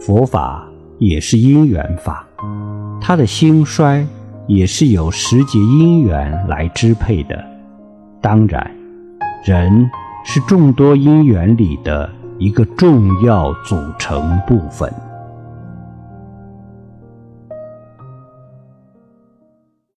佛法也是因缘法，它的兴衰也是由时节因缘来支配的，当然人是众多因缘里的一个重要组成部分。